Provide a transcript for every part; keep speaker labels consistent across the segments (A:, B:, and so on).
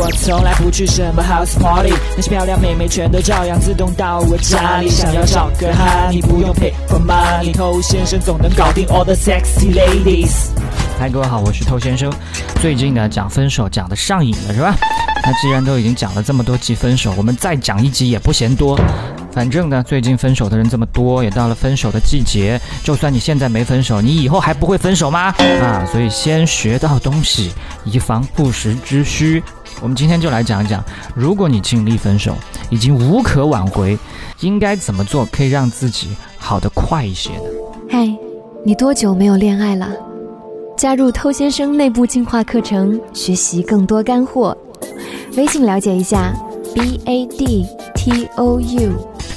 A: 我从来不去什么 house party，那些漂亮妹妹全都照样自动到我家里。想要找个哈，你不用 pay for money，偷先生总能搞定 all the sexy ladies。
B: 嗨，各位好，我是偷先生。最近呢，讲分手讲的上瘾了，是吧？那既然都已经讲了这么多集分手，我们再讲一集也不嫌多。反正呢，最近分手的人这么多，也到了分手的季节。就算你现在没分手，你以后还不会分手吗？啊，所以先学到东西，以防不时之需。我们今天就来讲一讲，如果你经历分手，已经无可挽回，应该怎么做可以让自己好得快一些呢？
C: 嗨，你多久没有恋爱了？加入偷先生内部进化课程，学习更多干货。微信了解一下，b a d t o u。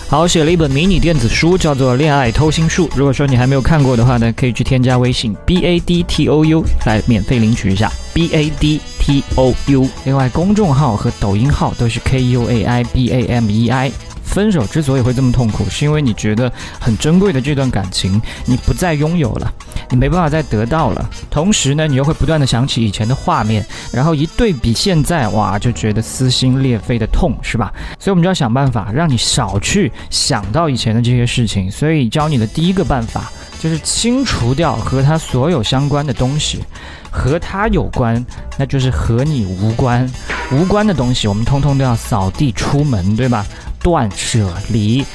B: 好，写了一本迷你电子书，叫做《恋爱偷心术》。如果说你还没有看过的话呢，可以去添加微信 b a d t o u 来免费领取一下 b a d b o u，。另外，公众号和抖音号都是 k u a i b a m e i。分手之所以会这么痛苦，是因为你觉得很珍贵的这段感情你不再拥有了，你没办法再得到了。同时呢，你又会不断的想起以前的画面，然后一对比现在，哇，就觉得撕心裂肺的痛，是吧？所以我们就要想办法让你少去想到以前的这些事情。所以教你的第一个办法就是清除掉和他所有相关的东西，和他有关，那就是和你无关，无关的东西我们通通都要扫地出门，对吧？断舍离，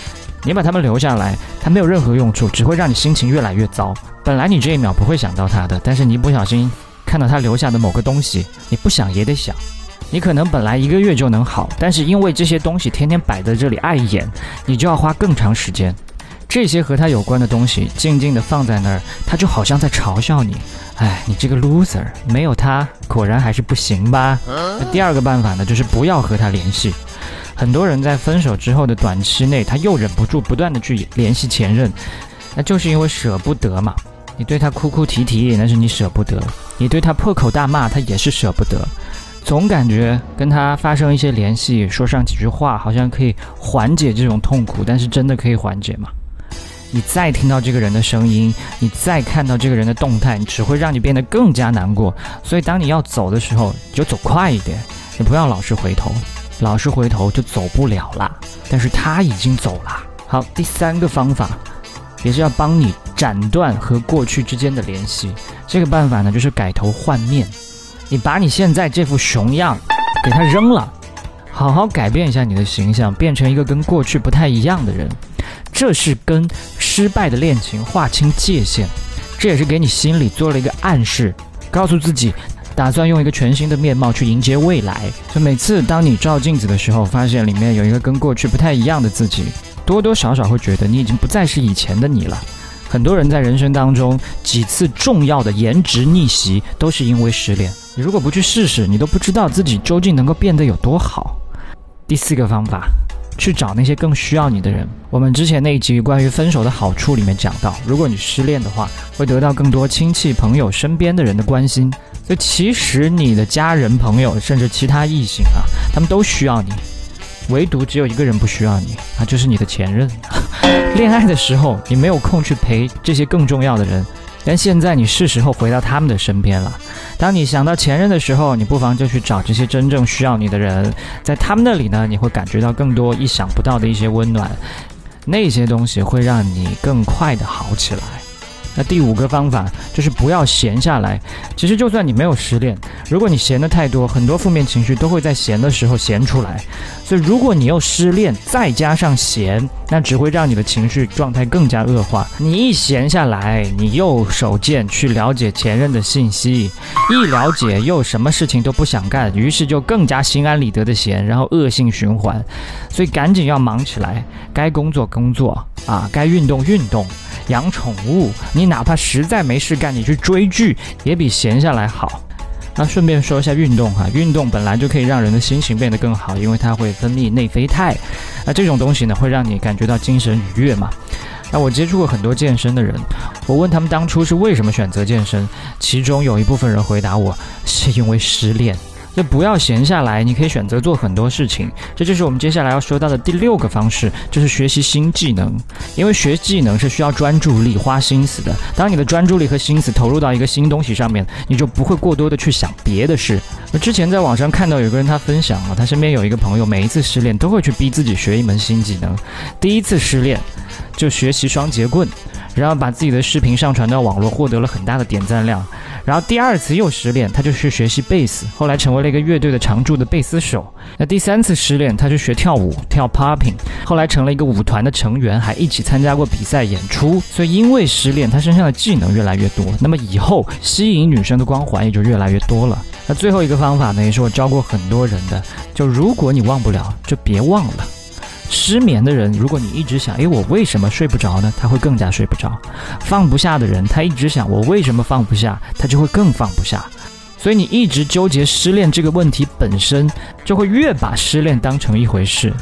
B: 你把他们留下来，它没有任何用处，只会让你心情越来越糟。本来你这一秒不会想到他的，但是你不小心看到他留下的某个东西，你不想也得想。你可能本来一个月就能好，但是因为这些东西天天摆在这里碍眼，你就要花更长时间。这些和他有关的东西静静地放在那儿，他就好像在嘲笑你。哎，你这个 loser，没有他果然还是不行吧？那第二个办法呢，就是不要和他联系。很多人在分手之后的短期内，他又忍不住不断的去联系前任，那就是因为舍不得嘛。你对他哭哭啼啼，那是你舍不得；你对他破口大骂，他也是舍不得。总感觉跟他发生一些联系，说上几句话，好像可以缓解这种痛苦，但是真的可以缓解吗？你再听到这个人的声音，你再看到这个人的动态，只会让你变得更加难过。所以当你要走的时候，你就走快一点，你不要老是回头。老是回头就走不了啦，但是他已经走了。好，第三个方法，也是要帮你斩断和过去之间的联系。这个办法呢，就是改头换面。你把你现在这副熊样给他扔了，好好改变一下你的形象，变成一个跟过去不太一样的人。这是跟失败的恋情划清界限，这也是给你心里做了一个暗示，告诉自己。打算用一个全新的面貌去迎接未来。就每次当你照镜子的时候，发现里面有一个跟过去不太一样的自己，多多少少会觉得你已经不再是以前的你了。很多人在人生当中几次重要的颜值逆袭，都是因为失恋。你如果不去试试，你都不知道自己究竟能够变得有多好。第四个方法，去找那些更需要你的人。我们之前那一集关于分手的好处里面讲到，如果你失恋的话，会得到更多亲戚朋友身边的人的关心。所以其实你的家人、朋友，甚至其他异性啊，他们都需要你，唯独只有一个人不需要你啊，就是你的前任。恋爱的时候你没有空去陪这些更重要的人，但现在你是时候回到他们的身边了。当你想到前任的时候，你不妨就去找这些真正需要你的人，在他们那里呢，你会感觉到更多意想不到的一些温暖，那些东西会让你更快的好起来。那第五个方法就是不要闲下来。其实就算你没有失恋，如果你闲的太多，很多负面情绪都会在闲的时候闲出来。所以如果你又失恋，再加上闲，那只会让你的情绪状态更加恶化。你一闲下来，你又手贱去了解前任的信息，一了解又什么事情都不想干，于是就更加心安理得的闲，然后恶性循环。所以赶紧要忙起来，该工作工作啊，该运动运动。养宠物，你哪怕实在没事干，你去追剧也比闲下来好。那顺便说一下运动哈，运动本来就可以让人的心情变得更好，因为它会分泌内啡肽，那这种东西呢会让你感觉到精神愉悦嘛。那我接触过很多健身的人，我问他们当初是为什么选择健身，其中有一部分人回答我是因为失恋。就不要闲下来，你可以选择做很多事情。这就是我们接下来要说到的第六个方式，就是学习新技能。因为学技能是需要专注力、花心思的。当你的专注力和心思投入到一个新东西上面，你就不会过多的去想别的事。我之前在网上看到有个人他分享啊，他身边有一个朋友，每一次失恋都会去逼自己学一门新技能。第一次失恋就学习双节棍，然后把自己的视频上传到网络，获得了很大的点赞量。然后第二次又失恋，他就去学习贝斯，后来成为了一个乐队的常驻的贝斯手。那第三次失恋，他去学跳舞，跳 popping，后来成了一个舞团的成员，还一起参加过比赛演出。所以因为失恋，他身上的技能越来越多，那么以后吸引女生的光环也就越来越多了。那最后一个方法呢，也是我教过很多人的，就如果你忘不了，就别忘了。失眠的人，如果你一直想，诶，我为什么睡不着呢？他会更加睡不着。放不下的人，他一直想，我为什么放不下？他就会更放不下。所以你一直纠结失恋这个问题本身，就会越把失恋当成一回事。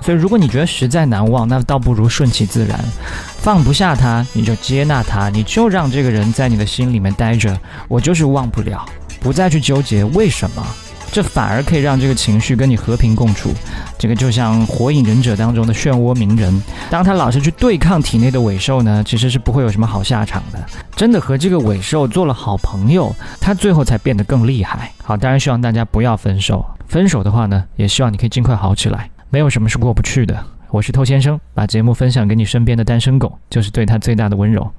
B: 所以如果你觉得实在难忘，那倒不如顺其自然，放不下他，你就接纳他，你就让这个人在你的心里面待着。我就是忘不了，不再去纠结为什么。这反而可以让这个情绪跟你和平共处。这个就像《火影忍者》当中的漩涡鸣人，当他老是去对抗体内的尾兽呢，其实是不会有什么好下场的。真的和这个尾兽做了好朋友，他最后才变得更厉害。好，当然希望大家不要分手。分手的话呢，也希望你可以尽快好起来。没有什么是过不去的。我是偷先生，把节目分享给你身边的单身狗，就是对他最大的温柔。